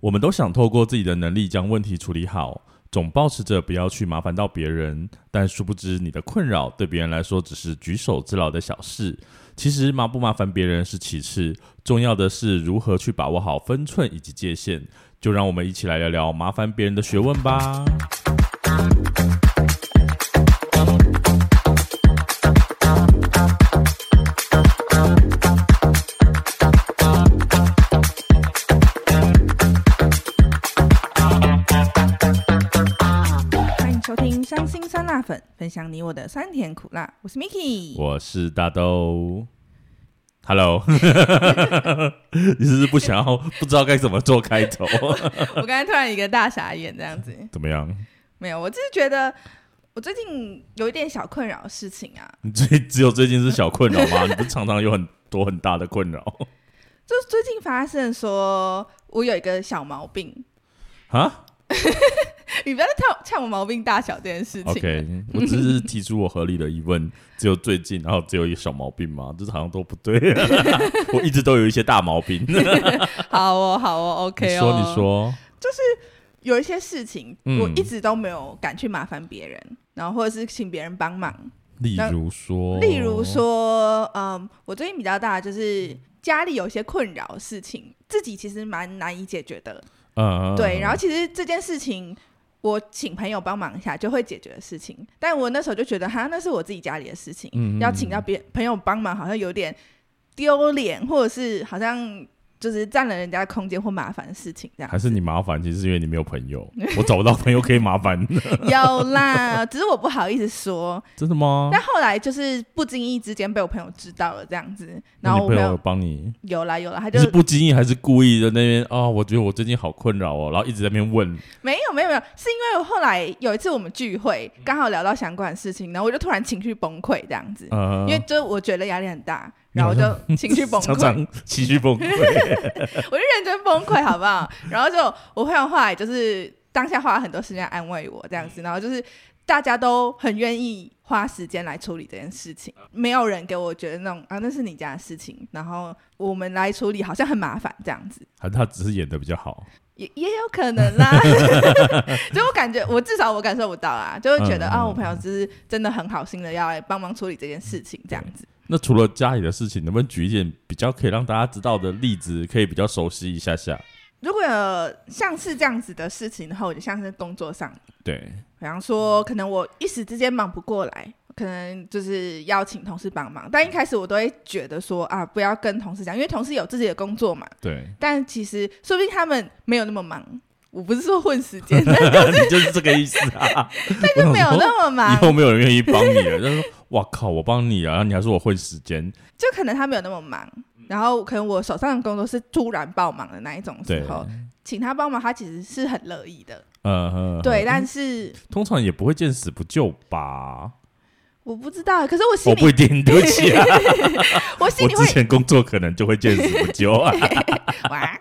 我们都想透过自己的能力将问题处理好，总保持着不要去麻烦到别人。但殊不知，你的困扰对别人来说只是举手之劳的小事。其实麻不麻烦别人是其次，重要的是如何去把握好分寸以及界限。就让我们一起来聊聊麻烦别人的学问吧。辣粉》，分享你我的酸甜苦辣。我是 Miki，我是大豆。Hello，你是不是不想要，不知道该怎么做开头？我刚才突然一个大傻眼，这样子怎么样？没有，我只是觉得我最近有一点小困扰的事情啊。你最只有最近是小困扰吗？你不是常常有很多很大的困扰？就是最近发现说，我有一个小毛病啊。你不要再呛呛我毛病大小这件事情。OK，我只是提出我合理的疑问，只有最近，然后只有一个小毛病吗？这好像都不对。我一直都有一些大毛病。好哦，好哦，OK 哦。你说，你说，就是有一些事情，我一直都没有敢去麻烦别人，嗯、然后或者是请别人帮忙。例如说，例如说，嗯，我最近比较大，就是家里有一些困扰事情，自己其实蛮难以解决的。嗯，对。然后其实这件事情。我请朋友帮忙一下就会解决的事情，但我那时候就觉得，哈，那是我自己家里的事情，嗯嗯，要请到别朋友帮忙，好像有点丢脸，或者是好像。就是占了人家的空间或麻烦的事情，这样还是你麻烦？其实是因为你没有朋友，我找不到朋友可以麻烦。有啦，只是我不好意思说。真的吗？但后来就是不经意之间被我朋友知道了，这样子，然后我朋友帮你。有啦有啦，他就是不经意还是故意的那边啊、哦？我觉得我最近好困扰哦，然后一直在那边问。没有没有没有，是因为我后来有一次我们聚会，刚好聊到相关的事情，然后我就突然情绪崩溃这样子，嗯、因为就我觉得压力很大。然后我就情绪崩溃，常常情绪崩溃，我就认真崩溃，好不好？然后就我朋友后来就是当下花了很多时间安慰我这样子，然后就是大家都很愿意花时间来处理这件事情，没有人给我觉得那种啊，那是你家的事情，然后我们来处理好像很麻烦这样子。还是他只是演的比较好，也也有可能啦。就我感觉，我至少我感受不到啊，就会觉得、嗯、啊，我朋友只是真的很好心的要来帮忙处理这件事情这样子。那除了家里的事情，能不能举一点比较可以让大家知道的例子，可以比较熟悉一下下？如果有像是这样子的事情的话，我就像是工作上，对，比方说可能我一时之间忙不过来，可能就是邀请同事帮忙，但一开始我都会觉得说啊，不要跟同事讲，因为同事有自己的工作嘛。对。但其实说不定他们没有那么忙，我不是说混时间，你就是这个意思啊。但就没有那么忙，以后没有人愿意帮你了。就是说哇靠！我帮你啊，然后你还说我混时间，就可能他没有那么忙，然后可能我手上的工作是突然爆忙的那一种时候，请他帮忙，他其实是很乐意的。嗯哼，对，但是通常也不会见死不救吧？我不知道，可是我心里我不一定，对不起啊，我心里我之前工作可能就会见死不救啊，哇，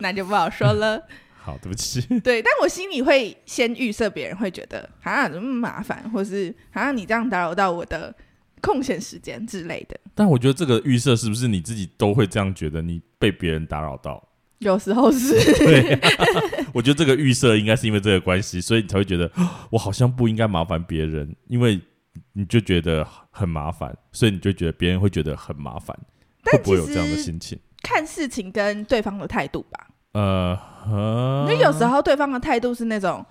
那就不好说了。好，对不起。对，但我心里会先预设别人会觉得啊，怎么那么麻烦，或是啊，你这样打扰到我的空闲时间之类的。但我觉得这个预设是不是你自己都会这样觉得？你被别人打扰到，有时候是。对，我觉得这个预设应该是因为这个关系，所以你才会觉得 我好像不应该麻烦别人，因为你就觉得很麻烦，所以你就觉得别人会觉得很麻烦。会不会有这样的心情？看事情跟对方的态度吧。呃，因为有时候对方的态度是那种，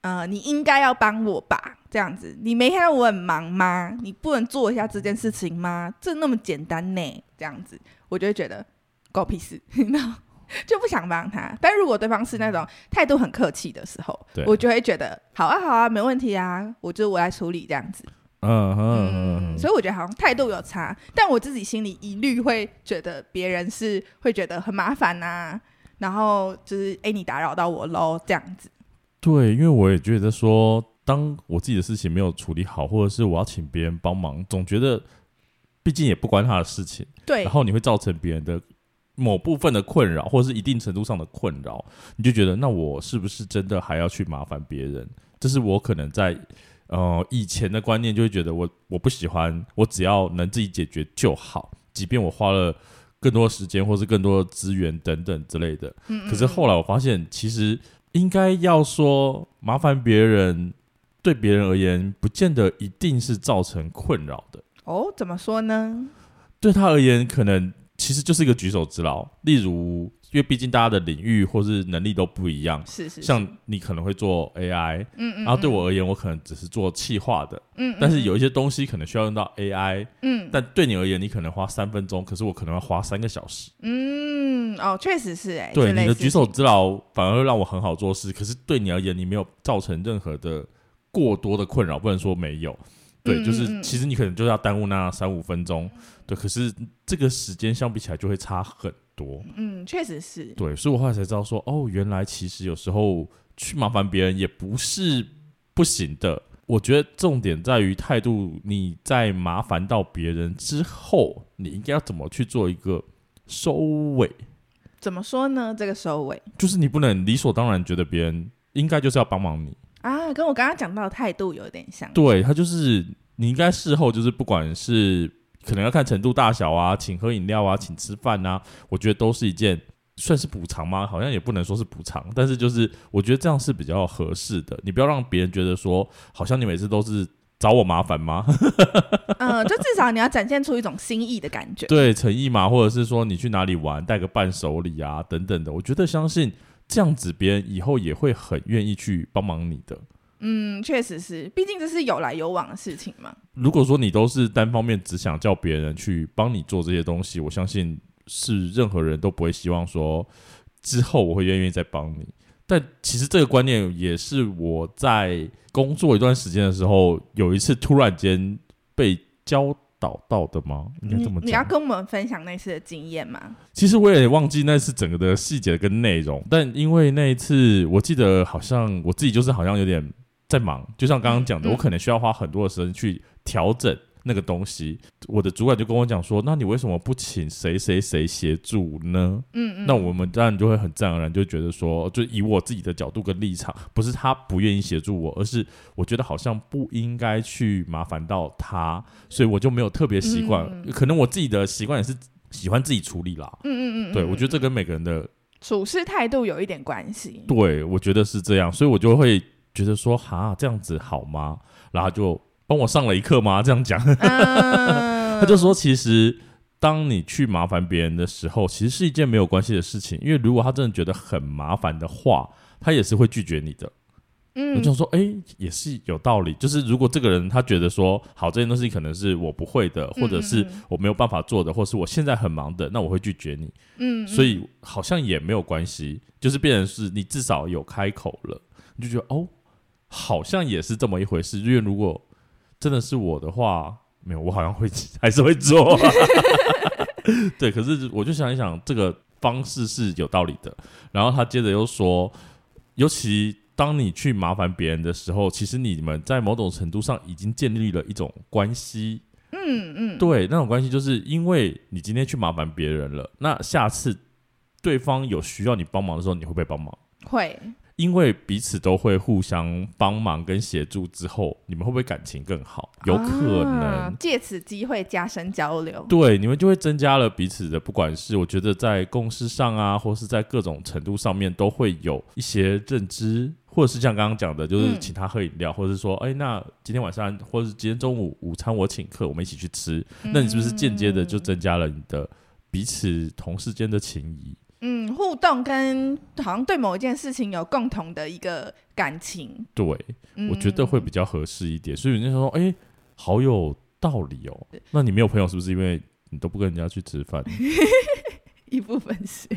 呃，你应该要帮我吧，这样子，你没看到我很忙吗？你不能做一下这件事情吗？这那么简单呢，这样子，我就会觉得狗屁事，然 后就不想帮他。但如果对方是那种态度很客气的时候，对我就会觉得好啊，好啊，没问题啊，我就我来处理这样子。嗯嗯嗯，所以我觉得好像态度有差，但我自己心里一律会觉得别人是会觉得很麻烦呐。然后就是，哎、欸，你打扰到我喽，这样子。对，因为我也觉得说，当我自己的事情没有处理好，或者是我要请别人帮忙，总觉得，毕竟也不关他的事情。对。然后你会造成别人的某部分的困扰，或者是一定程度上的困扰，你就觉得，那我是不是真的还要去麻烦别人？这是我可能在呃以前的观念，就会觉得我我不喜欢，我只要能自己解决就好，即便我花了。更多时间，或是更多的资源等等之类的。嗯嗯嗯，可是后来我发现，其实应该要说麻烦别人，对别人而言，不见得一定是造成困扰的。哦，怎么说呢？对他而言，可能其实就是一个举手之劳。例如，因为毕竟大家的领域或是能力都不一样，是是是，像你可能会做 AI，嗯嗯，嗯，然后对我而言，我可能只是做气化的，嗯，嗯，但是有一些东西可能需要用到 AI，嗯，但对你而言，你可能花三分钟，可是我可能要花三个小时，嗯，哦，确实是哎，对，你的举手之劳反而会让我很好做事，可是对你而言，你没有造成任何的过多的困扰，不能说没有。对，就是其实你可能就是要耽误那三五分钟，对，可是这个时间相比起来就会差很多。嗯，确实是。对，所以我后来才知道说，哦，原来其实有时候去麻烦别人也不是不行的。我觉得重点在于态度，你在麻烦到别人之后，你应该要怎么去做一个收尾？怎么说呢？这个收尾就是你不能理所当然觉得别人应该就是要帮忙你。啊，跟我刚刚讲到的态度有点像。对，他就是你应该事后就是不管是可能要看程度大小啊，请喝饮料啊，请吃饭啊，我觉得都是一件算是补偿吗？好像也不能说是补偿，但是就是我觉得这样是比较合适的。你不要让别人觉得说好像你每次都是找我麻烦吗？嗯，就至少你要展现出一种心意的感觉，对，诚意嘛，或者是说你去哪里玩带个伴手礼啊等等的，我觉得相信。这样子，别人以后也会很愿意去帮忙你的。嗯，确实是，毕竟这是有来有往的事情嘛。如果说你都是单方面只想叫别人去帮你做这些东西，我相信是任何人都不会希望说之后我会愿意再帮你。但其实这个观念也是我在工作一段时间的时候，有一次突然间被教。导到的吗？应该这么讲。你要跟我们分享那次的经验吗？其实我也忘记那次整个的细节跟内容，但因为那一次，我记得好像我自己就是好像有点在忙，就像刚刚讲的，我可能需要花很多的时间去调整。那个东西，我的主管就跟我讲说：“那你为什么不请谁谁谁协助呢？”嗯嗯，那我们当然就会很自然而然就觉得说，就以我自己的角度跟立场，不是他不愿意协助我，而是我觉得好像不应该去麻烦到他，所以我就没有特别习惯。可能我自己的习惯也是喜欢自己处理啦。嗯嗯嗯，嗯，对，我觉得这跟每个人的处事态度有一点关系。对，我觉得是这样，所以我就会觉得说：“哈，这样子好吗？”然后就。帮我上了一课吗？这样讲，他就说，其实当你去麻烦别人的时候，其实是一件没有关系的事情，因为如果他真的觉得很麻烦的话，他也是会拒绝你的。嗯，我就说，哎，也是有道理。就是如果这个人他觉得说，好，这件东西可能是我不会的，或者是我没有办法做的，或是我现在很忙的，那我会拒绝你。嗯，所以好像也没有关系，就是变成是你至少有开口了，你就觉得哦，好像也是这么一回事。因为如果真的是我的话，没有，我好像会 还是会做。对，可是我就想一想，这个方式是有道理的。然后他接着又说，尤其当你去麻烦别人的时候，其实你们在某种程度上已经建立了一种关系。嗯嗯，对，那种关系就是因为你今天去麻烦别人了，那下次对方有需要你帮忙的时候，你会不会帮忙？会。因为彼此都会互相帮忙跟协助之后，你们会不会感情更好？有可能借此机会加深交流。对，你们就会增加了彼此的，不管是我觉得在共识上啊，或是在各种程度上面，都会有一些认知，或者是像刚刚讲的，就是请他喝饮料，嗯、或者是说，哎，那今天晚上或者是今天中午午餐我请客，我们一起去吃，嗯、那你是不是间接的就增加了你的彼此同事间的情谊？嗯，互动跟好像对某一件事情有共同的一个感情，对，嗯、我觉得会比较合适一点。所以人家说，哎、欸，好有道理哦。那你没有朋友是不是因为你都不跟人家去吃饭？一部分是。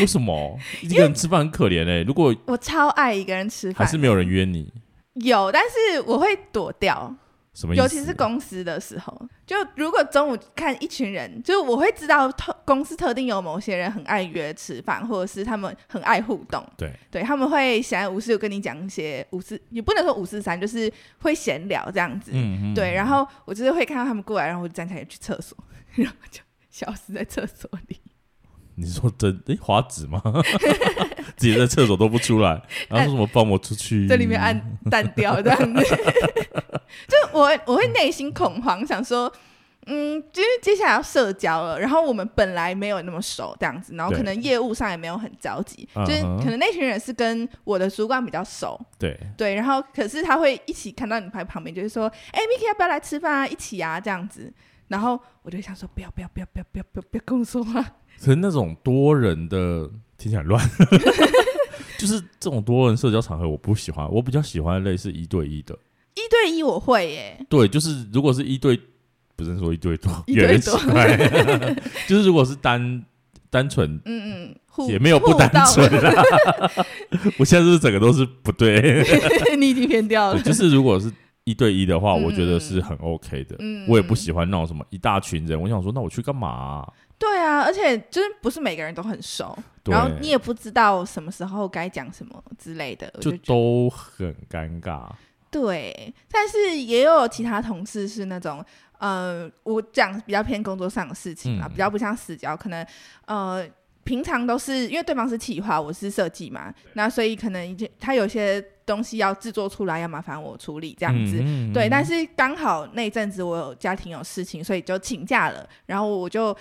为什么一个人吃饭很可怜哎、欸？如果我超爱一个人吃饭，还是没有人约你？有，但是我会躲掉。尤其是公司的时候，就如果中午看一群人，就我会知道特公司特定有某些人很爱约吃饭，或者是他们很爱互动。对，对他们会闲来无事跟你讲一些五四，也不能说五四三，就是会闲聊这样子。嗯嗯。对，然后我就是会看到他们过来，然后我就站起来去厕所，然后就消失在厕所里。你说真诶，华子吗？自己在厕所都不出来，然后说什么放我出去？在里面按淡掉这样子。就我我会内心恐慌，想说，嗯，就是接下来要社交了，然后我们本来没有那么熟这样子，然后可能业务上也没有很着急，就是可能那群人是跟我的主管比较熟，对对，然后可是他会一起看到你排旁边，就是说，哎，Miki 要不要来吃饭啊？一起啊，这样子，然后我就想说，不要不要不要不要不要不要不要跟我说话。可是那种多人的听起来乱，就是这种多人社交场合我不喜欢，我比较喜欢类似一对一的。一对一我会耶，对，就是如果是一对。不是说一对多，一对多，就是如果是单单纯，嗯嗯，也没有不单纯啦。我现在是不是整个都是不对？你已经偏掉了。就是如果是一对一的话，我觉得是很 OK 的。嗯，我也不喜欢那种什么一大群人。我想说，那我去干嘛啊？对啊，而且就是不是每个人都很熟，然后你也不知道什么时候该讲什么之类的，就都很尴尬。对，但是也有其他同事是那种。呃，我讲比较偏工作上的事情啊，嗯、比较不像私交，可能呃，平常都是因为对方是企划，我是设计嘛，那所以可能他有些东西要制作出来，要麻烦我处理这样子，嗯嗯、对。但是刚好那阵子我有家庭有事情，所以就请假了，然后我就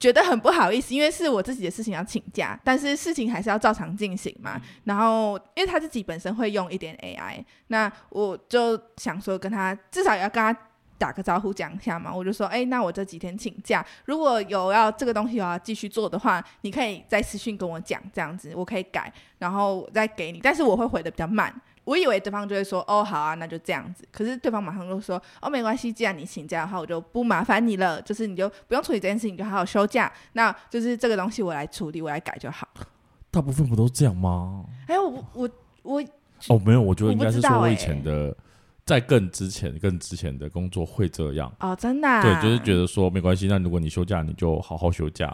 觉得很不好意思，因为是我自己的事情要请假，但是事情还是要照常进行嘛。然后因为他自己本身会用一点 AI，那我就想说跟他至少也要跟他。打个招呼讲一下嘛，我就说，哎、欸，那我这几天请假，如果有要这个东西我要继续做的话，你可以在私信跟我讲，这样子我可以改，然后再给你，但是我会回的比较慢。我以为对方就会说，哦，好啊，那就这样子。可是对方马上就说，哦，没关系，既然你请假的话，我就不麻烦你了，就是你就不用处理这件事情，你就好好休假。那就是这个东西我来处理，我来改就好。大部分不都这样吗？哎、欸，我我我哦，没有，我觉得应该是说我以前的。在更之前、更之前的工作会这样哦，真的、啊、对，就是觉得说没关系。那如果你休假，你就好好休假。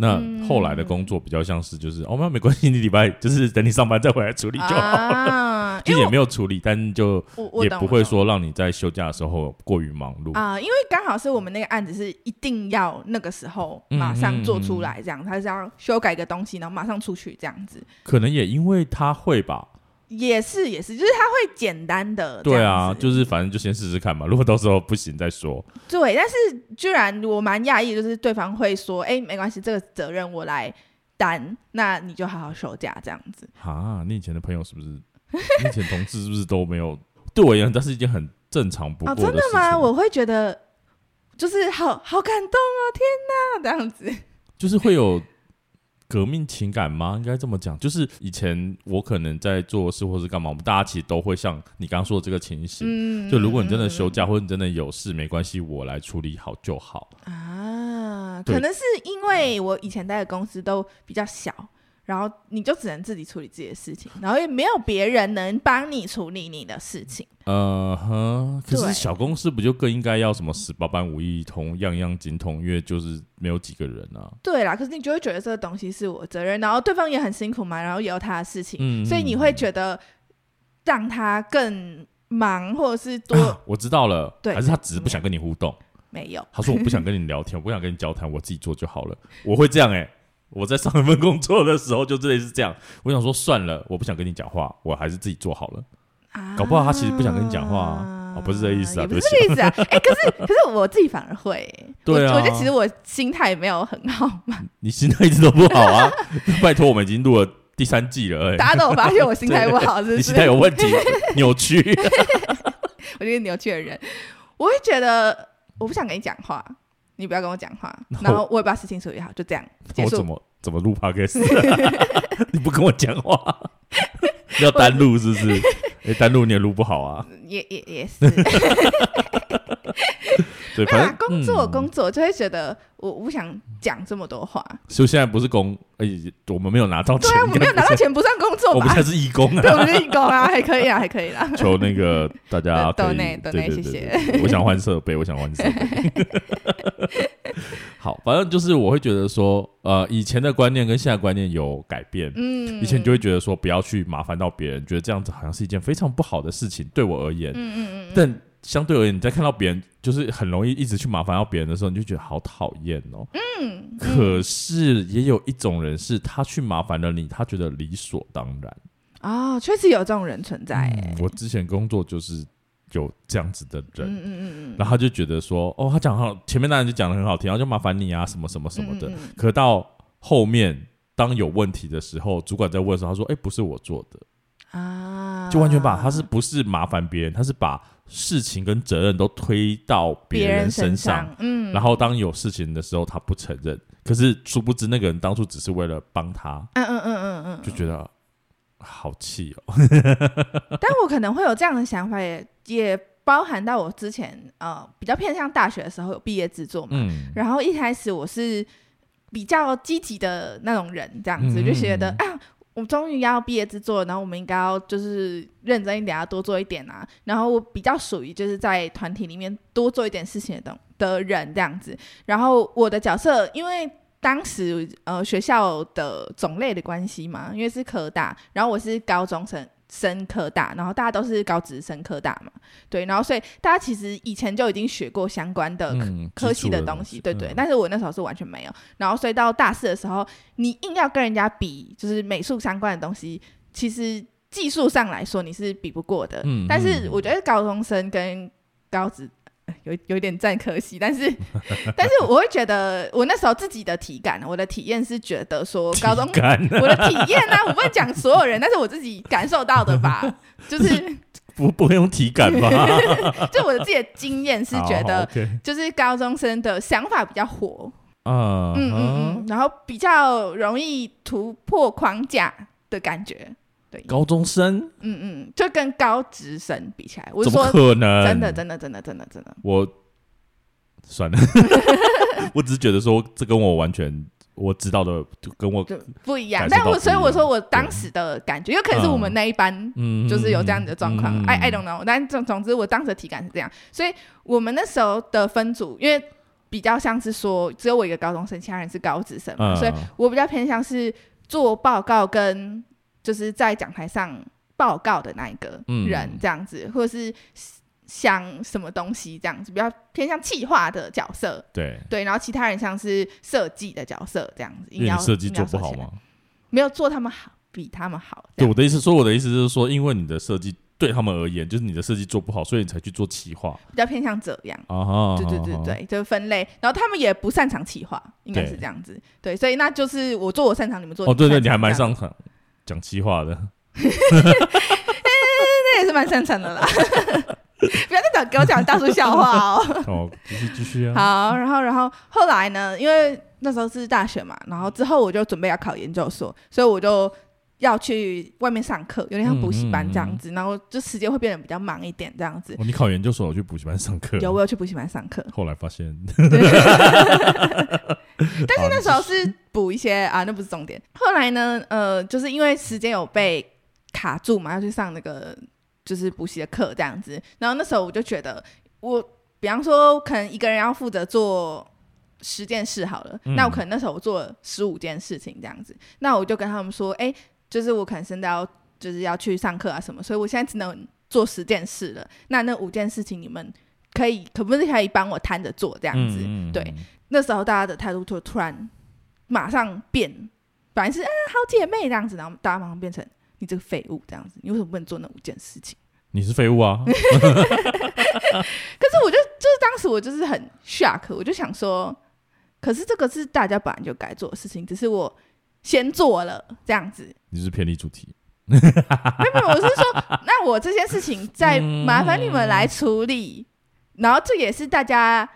那后来的工作比较像是就是、嗯、哦，那没关系，你礼拜 就是等你上班再回来处理就好了。啊、就也没有处理，但就也不会说让你在休假的时候过于忙碌啊。因为刚好是我们那个案子是一定要那个时候马上做出来，这样他、嗯嗯嗯、是要修改个东西，然后马上出去这样子。可能也因为他会吧。也是也是，就是他会简单的。对啊，就是反正就先试试看嘛，如果到时候不行再说。对，但是居然我蛮讶异，就是对方会说：“哎、欸，没关系，这个责任我来担，那你就好好休假这样子。”啊，你以前的朋友是不是？你以前同事是不是都没有？对我而言，这是一件很正常不过的事情。哦，真的吗？我会觉得就是好好感动哦，天哪，这样子就是会有。革命情感吗？应该这么讲，就是以前我可能在做事或是干嘛，我们大家其实都会像你刚刚说的这个情形。嗯，就如果你真的休假或者你真的有事，没关系，我来处理好就好。啊，可能是因为我以前待的公司都比较小。然后你就只能自己处理自己的事情，然后也没有别人能帮你处理你的事情。呃哼，可是小公司不就更应该要什么十八般武艺通，样样精通？因为就是没有几个人啊。对啦，可是你就会觉得这个东西是我责任，然后对方也很辛苦嘛，然后也有他的事情，嗯、所以你会觉得让他更忙，或者是多。啊、我知道了，对，还是他只是不想跟你互动？没有，他说我不想跟你聊天，我不想跟你交谈，我自己做就好了。我会这样哎、欸。我在上一份工作的时候就真的是这样，我想说算了，我不想跟你讲话，我还是自己做好了。啊、搞不好他其实不想跟你讲话啊，哦、不是这意思啊，不是这意思啊。哎、欸，可是可是我自己反而会，对啊我，我觉得其实我心态没有很好嘛。你心态一直都不好啊，拜托，我们已经录了第三季了，欸，大家都有发现我心态不好是不是，你心态有问题，扭曲。我觉得扭曲的人，我会觉得我不想跟你讲话。你不要跟我讲话，然后我也把事情处理好，就这样结束。我怎么怎么录 podcast？你不跟我讲话，要单录是不是？哎，单录你也录不好啊。也也也是。对，反正工作工作就会觉得我我不想讲这么多话。所以现在不是工，哎，我们没有拿到钱，对啊，我们没有拿到钱不算工作吧？我们现在是义工啊，对，我们是义工啊，还可以啊，还可以啦。求那个 大家抖内抖内，谢谢。我想换设备，我想换设备。好，反正就是我会觉得说，呃，以前的观念跟现在观念有改变。嗯，以前就会觉得说，不要去麻烦到别人，觉得这样子好像是一件非常不好的事情，对我而言。嗯嗯嗯。但相对而言，你在看到别人就是很容易一直去麻烦到别人的时候，你就觉得好讨厌哦。嗯。可是也有一种人是，他去麻烦了你，他觉得理所当然。啊、哦，确实有这种人存在。嗯、我之前工作就是有这样子的人，嗯嗯嗯嗯，然后他就觉得说，哦，他讲好，前面那人就讲的很好听，然后就麻烦你啊，什么什么什么的。嗯嗯嗯，可到后面当有问题的时候，主管在问的时候，他说，哎，不是我做的啊，就完全把他是不是麻烦别人，他是把事情跟责任都推到别人身上，嗯，然后当有事情的时候，他不承认，可是殊不知那个人当初只是为了帮他，嗯嗯嗯嗯嗯，就觉得。好气哦！但我可能会有这样的想法也，也也包含到我之前呃比较偏向大学的时候有毕业制作嘛。嗯。然后一开始我是比较积极的那种人，这样子、嗯、就觉得啊，我终于要毕业制作，然后我们应该要就是认真一点，要多做一点啊。然后我比较属于就是在团体里面多做一点事情的的人这样子。然后我的角色因为。当时呃学校的种类的关系嘛，因为是科大，然后我是高中生升科大，然后大家都是高职升科大嘛，对，然后所以大家其实以前就已经学过相关的科、嗯、科系的东西，对对，嗯、但是我那时候是完全没有，然后所以到大四的时候，你硬要跟人家比，就是美术相关的东西，其实技术上来说你是比不过的，嗯、但是我觉得高中生跟高职。有有点赞可惜，但是 但是我会觉得，我那时候自己的体感，我的体验是觉得说，高中我的体验呢、啊，我不会讲所有人，但是我自己感受到的吧，就是 不不会用体感吧，就我的自己的经验是觉得，就是高中生的想法比较活，嗯嗯嗯，然后比较容易突破框架的感觉。对，高中生，嗯嗯，就跟高职生比起来，我怎么可能？真的，真的，真的，真的，真的，我算了，我只是觉得说，这跟我完全我知道的就跟我就不一样。但我所以我说我当时的感觉，有可能是我们那一班，嗯，就是有这样的状况。I I don't know，但总总之我当时的体感是这样。所以我们那时候的分组，因为比较像是说，只有我一个高中生，其他人是高职生嘛，所以我比较偏向是做报告跟。就是在讲台上报告的那一个人，这样子，嗯、或者是像什么东西这样子，比较偏向企划的角色。对对，然后其他人像是设计的角色这样子。因为设计做不好吗？没有做他们好，比他们好。对，我的意思说，我的意思就是说，因为你的设计对他们而言，就是你的设计做不好，所以你才去做企划。比较偏向这样。对对对对，就是分类。然后他们也不擅长企划，应该是这样子。对，对，所以那就是我做我擅长，你们做。哦，对对，你还蛮擅长。讲气话的，那也是蛮擅长的啦。不要再讲给我讲大叔笑话哦。哦，继续继续啊。好，然后然后后来呢？因为那时候是大学嘛，然后之后我就准备要考研究所，所以我就要去外面上课，有点像补习班这样子。嗯嗯嗯，然后就时间会变得比较忙一点，这样子。哦，你考研究所有去补习班上课？有，我有去补习班上课。后来发现。但是那时候是补一些啊，那不是重点。后来呢，呃，就是因为时间有被卡住嘛，要去上那个就是补习的课这样子。然后那时候我就觉得，我比方说可能一个人要负责做十件事好了，嗯、那我可能那时候我做了十五件事情这样子。那我就跟他们说，哎、欸，就是我可能现在要就是要去上课啊什么，所以我现在只能做十件事了。那那五件事情你们可以可不是可以帮我摊着做这样子？嗯嗯嗯对。那时候大家的态度就突然马上变，本来是啊好姐妹这样子，然后大家马上变成你这个废物这样子，你为什么不能做那五件事情？你是废物啊！可是我就就是当时我就是很 shock，我就想说，可是这个是大家本来就该做的事情，只是我先做了这样子。你是偏离主题？没有没，我是说，那我这件事情再麻烦你们来处理，嗯、然后这也是大家。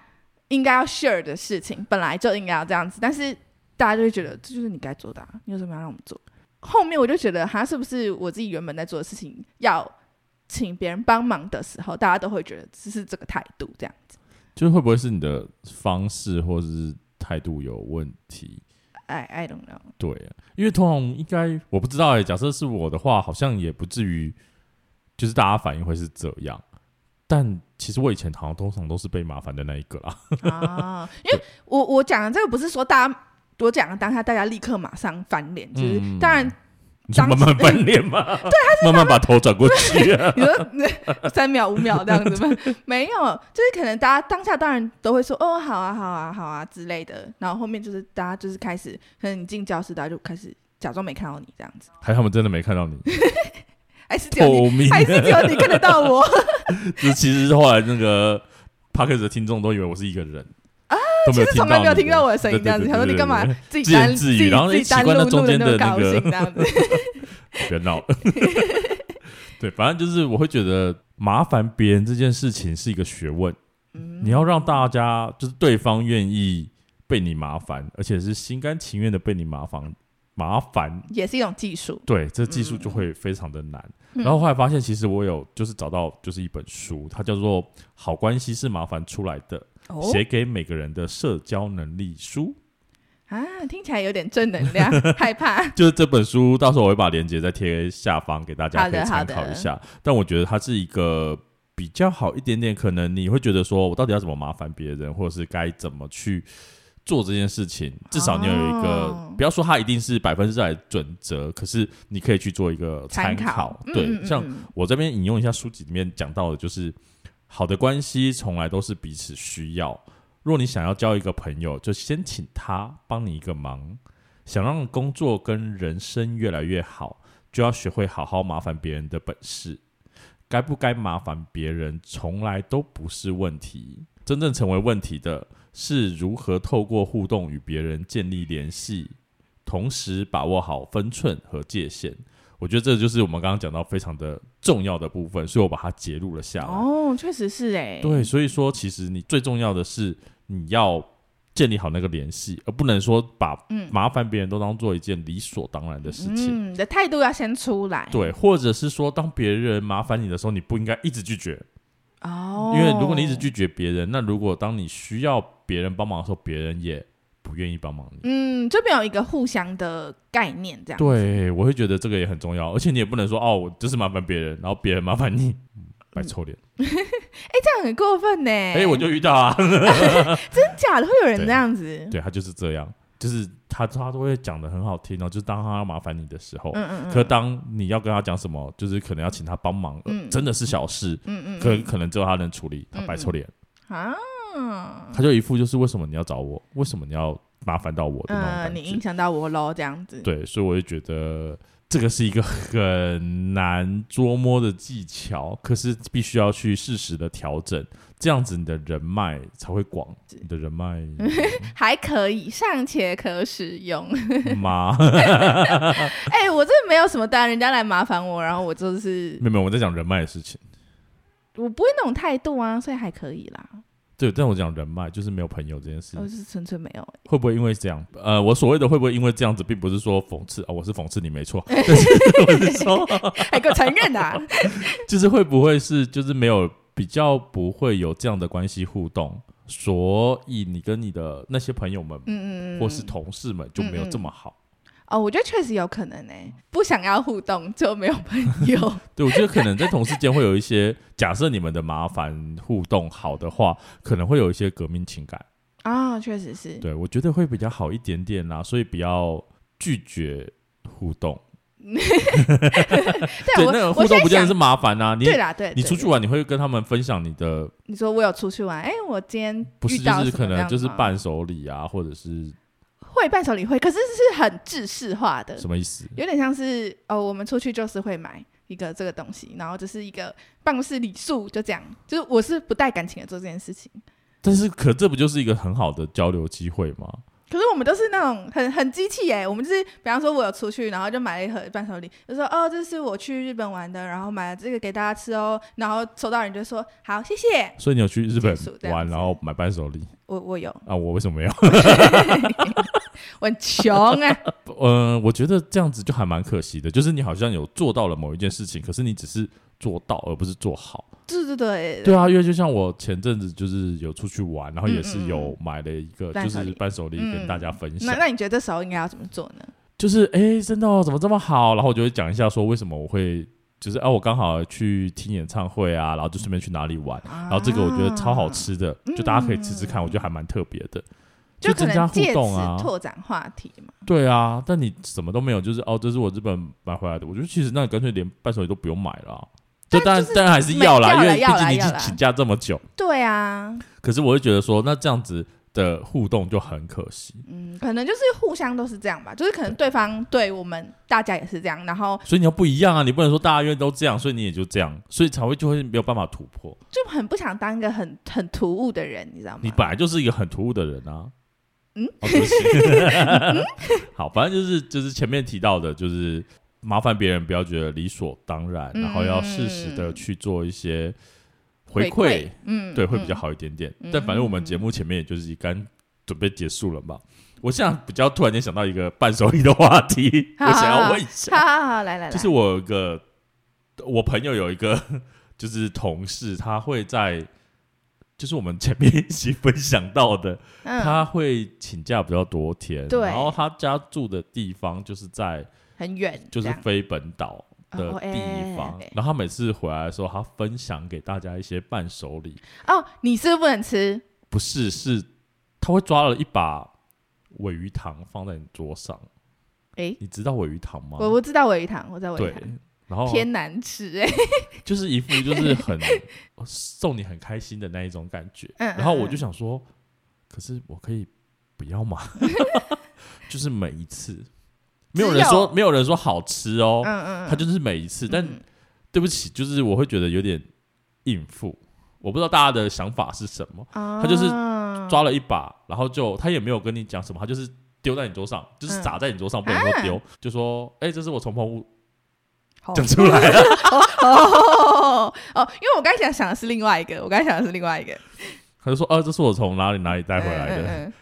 应该要 share 的事情，本来就应该要这样子，但是大家就会觉得这就是你该做的，啊，你有什么要让我们做？后面我就觉得，好像是不是我自己原本在做的事情，要请别人帮忙的时候，大家都会觉得只是这个态度这样子。就是会不会是你的方式或者是态度有问题？I I don't know。对，因为通常应该我不知道哎，假设是我的话，好像也不至于，就是大家反应会是这样。但其实我以前好像通常都是被麻烦的那一个啦。啊，因为 我我讲的这个不是说大家我讲的当下大家立刻马上翻脸，嗯、就是当然你就慢慢翻脸嘛。对，他是 慢慢把头转过去，啊。你说 三秒五秒这样子吗？没有，就是可能大家当下当然都会说哦好啊好啊好啊之类的，然后后面就是大家就是开始，可能你进教室，大家就开始假装没看到你这样子。还他们真的没看到你？还是只有你？还是只有你看得到我？就其实是后来那个 Podcast 的听众都以为我是一个人啊，都没有其实从来没有听到我的声音这样子。他说你干嘛自己单自语，然后自己单录录的那么高兴这样子？别闹了。对，反正就是我会觉得麻烦别人这件事情是一个学问。嗯，你要让大家就是对方愿意被你麻烦，而且是心甘情愿的被你麻烦。麻烦也是一种技术，对，这技术就会非常的难。嗯、然后后来发现，其实我有就是找到就是一本书，它叫做《好关系是麻烦出来的》，写、哦、给每个人的社交能力书啊，听起来有点正能量，害怕。就是这本书，到时候我会把链接再贴下方给大家可以参考一下。但我觉得它是一个比较好一点点，可能你会觉得说我到底要怎么麻烦别人，或者是该怎么去。做这件事情，至少你有一个，哦、不要说它一定是百分之百准则，可是你可以去做一个参考。参考对，嗯嗯嗯，像我这边引用一下书籍里面讲到的，就是好的关系从来都是彼此需要。若你想要交一个朋友，就先请他帮你一个忙。想让工作跟人生越来越好，就要学会好好麻烦别人的本事。该不该麻烦别人，从来都不是问题。真正成为问题的是如何透过互动与别人建立联系，同时把握好分寸和界限。我觉得这就是我们刚刚讲到非常的重要的部分，所以我把它截录了下来。哦，确实是哎。对，所以说其实你最重要的是你要建立好那个联系，而不能说把麻烦别人都当做一件理所当然的事情。嗯，你的态度要先出来。对，或者是说，当别人麻烦你的时候，你不应该一直拒绝。哦，因为如果你一直拒绝别人，那如果当你需要别人帮忙的时候，别人也不愿意帮忙你。嗯，这边有一个互相的概念，这样。对，我会觉得这个也很重要，而且你也不能说哦，我就是麻烦别人，然后别人麻烦你，摆臭脸。哎、嗯欸，这样很过分呢。哎、欸，我就遇到啊，真假的会有人这样子？对，对他就是这样。就是他他都会讲的很好听哦，就是当他要麻烦你的时候，嗯嗯，嗯可当你要跟他讲什么，就是可能要请他帮忙，嗯、真的是小事，嗯嗯，可可能只有他能处理，他摆臭脸啊，他就一副就是为什么你要找我，为什么你要麻烦到我的那种感觉，嗯、你影响到我喽，这样子，对，所以我就觉得。这个是一个很难捉摸的技巧，可是必须要去适时的调整，这样子你的人脉才会广。你的人脉 还可以，尚且可使用。妈，哎，我真的没有什么单，人家来麻烦我，然后我就是没有没有，我在讲人脉的事情。我不会那种态度啊，所以还可以啦。对，但我讲人脉就是没有朋友这件事，我是纯粹没有。会不会因为这样？呃，我所谓的会不会因为这样子，并不是说讽刺啊、哦，我是讽刺你没错，但是我是说 还给我承认啊，就是会不会是就是没有比较不会有这样的关系互动，所以你跟你的那些朋友们，嗯嗯或是同事们就没有这么好。嗯嗯哦，我觉得确实有可能呢、欸。不想要互动就没有朋友。对，我觉得可能在同事间会有一些，假设你们的麻烦互动好的话，可能会有一些革命情感啊，确实是。对，我觉得会比较好一点点啦，所以不要拒绝互动。对，那个互动不见得是麻烦啊。你对啦，对，你出去玩，你会跟他们分享你的。你说我有出去玩，哎，我今天不是就是可能就是伴手礼啊，或者是。会伴手礼会，可是是很制式化的。什么意思？有点像是哦，我们出去就是会买一个这个东西，然后就是一个办公室礼数，就这样。就是我是不带感情的做这件事情。但是，可这不就是一个很好的交流机会吗？可是我们都是那种很很机器哎，我们就是比方说，我有出去，然后就买了一盒伴手礼，就说哦，这是我去日本玩的，然后买了这个给大家吃哦，然后收到人就说好，谢谢。所以你有去日本玩，然后买伴手礼？我我有啊，我为什么没有？我很穷啊。嗯、呃，我觉得这样子就还蛮可惜的，就是你好像有做到了某一件事情，可是你只是做到，而不是做好。对对对，对啊，因为就像我前阵子就是有出去玩，然后也是有买了一个就是伴手礼跟大家分享。那那你觉得这时候应该要怎么做呢？就是哎，真的哦，怎么这么好？然后我就会讲一下说为什么我会就是啊，我刚好去听演唱会啊，然后就顺便去哪里玩，然后这个我觉得超好吃的，就大家可以吃吃看，我觉得还蛮特别的，就增加互动啊，拓展话题嘛。对啊，但你什么都没有，就是哦，这是我日本买回来的，我觉得其实那你干脆连伴手礼都不用买了。就当然当然还是要啦，因为毕竟你请假这么久。对啊。可是我会觉得说，那这样子的互动就很可惜。嗯，可能就是互相都是这样吧，就是可能对方对我们大家也是这样，然后所以你要不一样啊，你不能说大家因为都这样，所以你也就这样，所以才会就会没有办法突破。就很不想当一个很很突兀的人，你知道吗？你本来就是一个很突兀的人啊。嗯，哦、好，反正就是就是前面提到的，就是麻烦别人不要觉得理所当然，嗯、然后要适时的去做一些回馈，嗯，对，会比较好一点点。嗯、但反正我们节目前面也就是刚准备结束了嘛，嗯、我现在比较突然间想到一个伴手礼的话题，我想要问一下，好好好，来来来，就是我有一个我朋友有一个就是同事，他会在。就是我们前面一起分享到的，嗯、他会请假比较多天，对然后他家住的地方就是在很远，就是非本岛的地方。哦欸、然后他每次回来的时候，他分享给大家一些伴手礼。哦，你是不是不能吃？不是，是他会抓了一把尾鱼糖放在你桌上。哎、欸，你知道尾鱼糖吗？我不知道尾鱼糖，我在尾鱼糖。然后偏难吃哎，就是一副就是很送你很开心的那一种感觉。嗯、然后我就想说，嗯、可是我可以不要吗？就是每一次，没有人说没有人说好吃哦。嗯嗯，他就是每一次，但、嗯、对不起，就是我会觉得有点应付。我不知道大家的想法是什么。嗯、他就是抓了一把，然后就他也没有跟你讲什么，他就是丢在你桌上，就是砸在你桌上，嗯、不能够丢，啊、就说哎，这是我从棚屋。讲出来了哦 哦，因为我刚才想想的是另外一个，我刚才想的是另外一个。他就说：“啊，这是我从哪里哪里带回来的。嗯嗯嗯”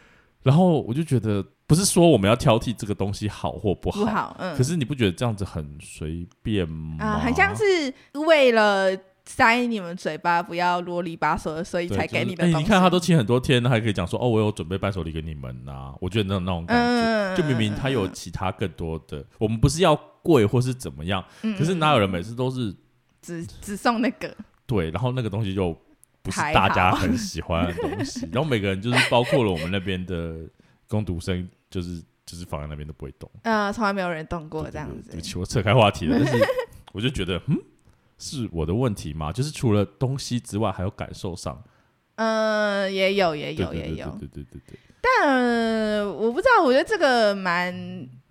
然后我就觉得，不是说我们要挑剔这个东西好或不好，不好嗯、可是你不觉得这样子很随便吗？啊，很像是为了塞你们嘴巴，不要啰里吧嗦的，所以才给你的东西。就是欸、你看他都请很多天，还可以讲说：“哦，我有准备伴手礼给你们呐、啊。”我觉得那种那种感觉，嗯、就明明他有其他更多的，我们不是要。贵或是怎么样？可是哪有人每次都是只只送那个？对，然后那个东西就不是大家很喜欢的东西。然后每个人就是包括了我们那边的工读生，就是就是放在那边都不会动。呃，从来没有人动过这样子。对不起，我扯开话题了。但是我就觉得，嗯，是我的问题吗？就是除了东西之外，还有感受上。嗯，也有，也有，也有。对对对对。但我不知道，我觉得这个蛮……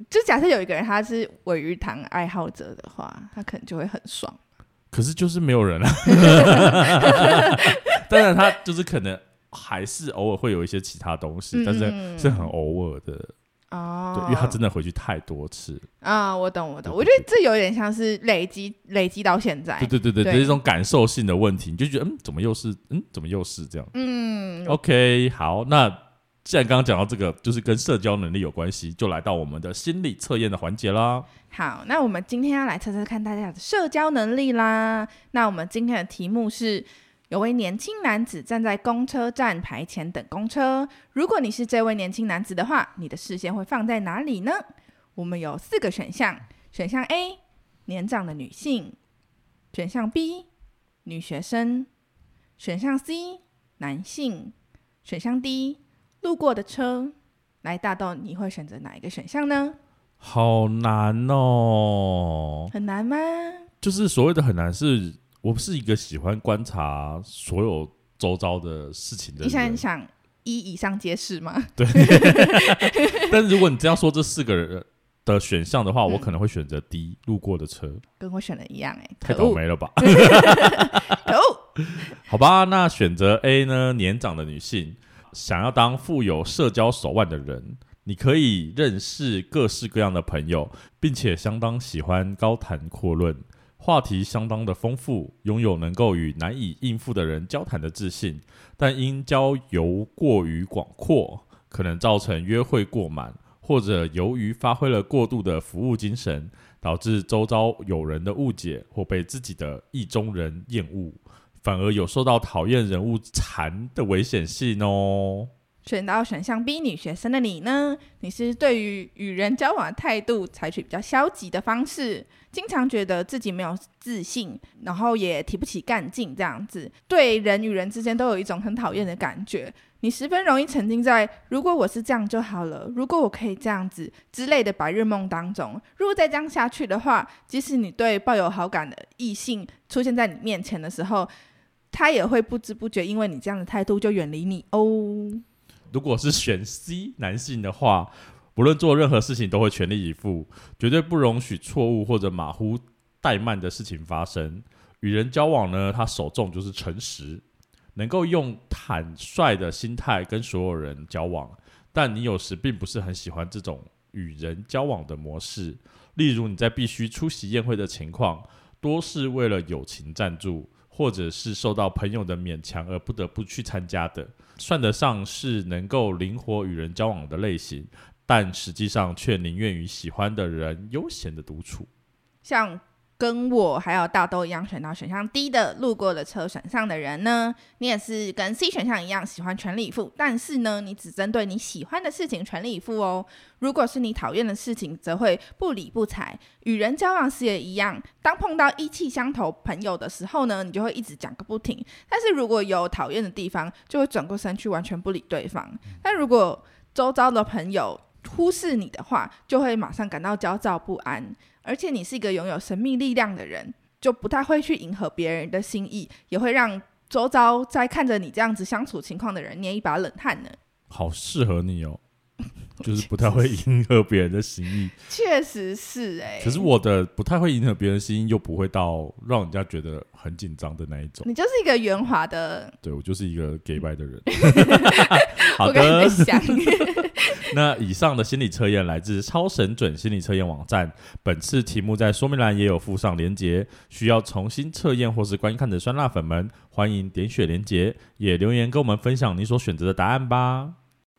就假设有一个人他是尾鱼塘爱好者的话，他可能就会很爽。可是就是没有人啊。当然，他就是可能还是偶尔会有一些其他东西，嗯、但是是很偶尔的哦。对，因为他真的回去太多次啊。我懂，我懂。我觉得这有点像是累积，累积到现在。对对对对，这是一种感受性的问题，你就觉得嗯，怎么又是嗯，怎么又是这样？嗯。OK，好，那。既然刚刚讲到这个，就是跟社交能力有关系，就来到我们的心理测验的环节啦。好，那我们今天要来测测看大家的社交能力啦。那我们今天的题目是：有位年轻男子站在公车站牌前等公车。如果你是这位年轻男子的话，你的视线会放在哪里呢？我们有四个选项：选项 A，年长的女性；选项 B，女学生；选项 C，男性；选项 D。路过的车，来大豆，你会选择哪一个选项呢？好难哦，很难吗？就是所谓的很难是，是我不是一个喜欢观察所有周遭的事情的人。你想想，一以上皆是吗？对。但是如果你这样说这四个人的选项的话，嗯、我可能会选择 D 路过的车，跟我选的一样哎、欸，太倒霉了吧？可恶。好吧，那选择 A 呢？年长的女性。想要当富有社交手腕的人，你可以认识各式各样的朋友，并且相当喜欢高谈阔论，话题相当的丰富，拥有能够与难以应付的人交谈的自信。但因交游过于广阔，可能造成约会过满，或者由于发挥了过度的服务精神，导致周遭友人的误解或被自己的意中人厌恶。反而有受到讨厌人物缠的危险性哦。选到选项 B 女学生的你呢？你是对于与人交往的态度采取比较消极的方式，经常觉得自己没有自信，然后也提不起干劲，这样子对人与人之间都有一种很讨厌的感觉。你十分容易沉浸在“如果我是这样就好了”，“如果我可以这样子”之类的白日梦当中。如果再这样下去的话，即使你对抱有好感的异性出现在你面前的时候，他也会不知不觉因为你这样的态度就远离你哦。如果是选 C 男性的话，不论做任何事情都会全力以赴，绝对不容许错误或者马虎怠慢的事情发生。与人交往呢，他首重就是诚实，能够用坦率的心态跟所有人交往。但你有时并不是很喜欢这种与人交往的模式，例如你在必须出席宴会的情况，多是为了友情赞助，或者是受到朋友的勉强而不得不去参加的，算得上是能够灵活与人交往的类型，但实际上却宁愿与喜欢的人悠闲的独处，像。跟我还有大豆一样选到选项 D 的路过的车选项的人呢，你也是跟 C 选项一样喜欢全力以赴，但是呢，你只针对你喜欢的事情全力以赴哦。如果是你讨厌的事情，则会不理不睬。与人交往时也一样，当碰到意气相投朋友的时候呢，你就会一直讲个不停。但是如果有讨厌的地方，就会转过身去完全不理对方。但如果周遭的朋友忽视你的话，就会马上感到焦躁不安。而且你是一个拥有神秘力量的人，就不太会去迎合别人的心意，也会让周遭在看着你这样子相处情况的人捏一把冷汗呢。好适合你哦。就是不太会迎合别人的心意，确实是哎、欸。可是我的不太会迎合别人的心意，又不会到让人家觉得很紧张的那一种。你就是一个圆滑的，对，我就是一个给白的人。好的，那以上的心理测验来自超神准心理测验网站，本次题目在说明栏也有附上连结，需要重新测验或是观看的酸辣粉们，欢迎点选连结，也留言跟我们分享你所选择的答案吧。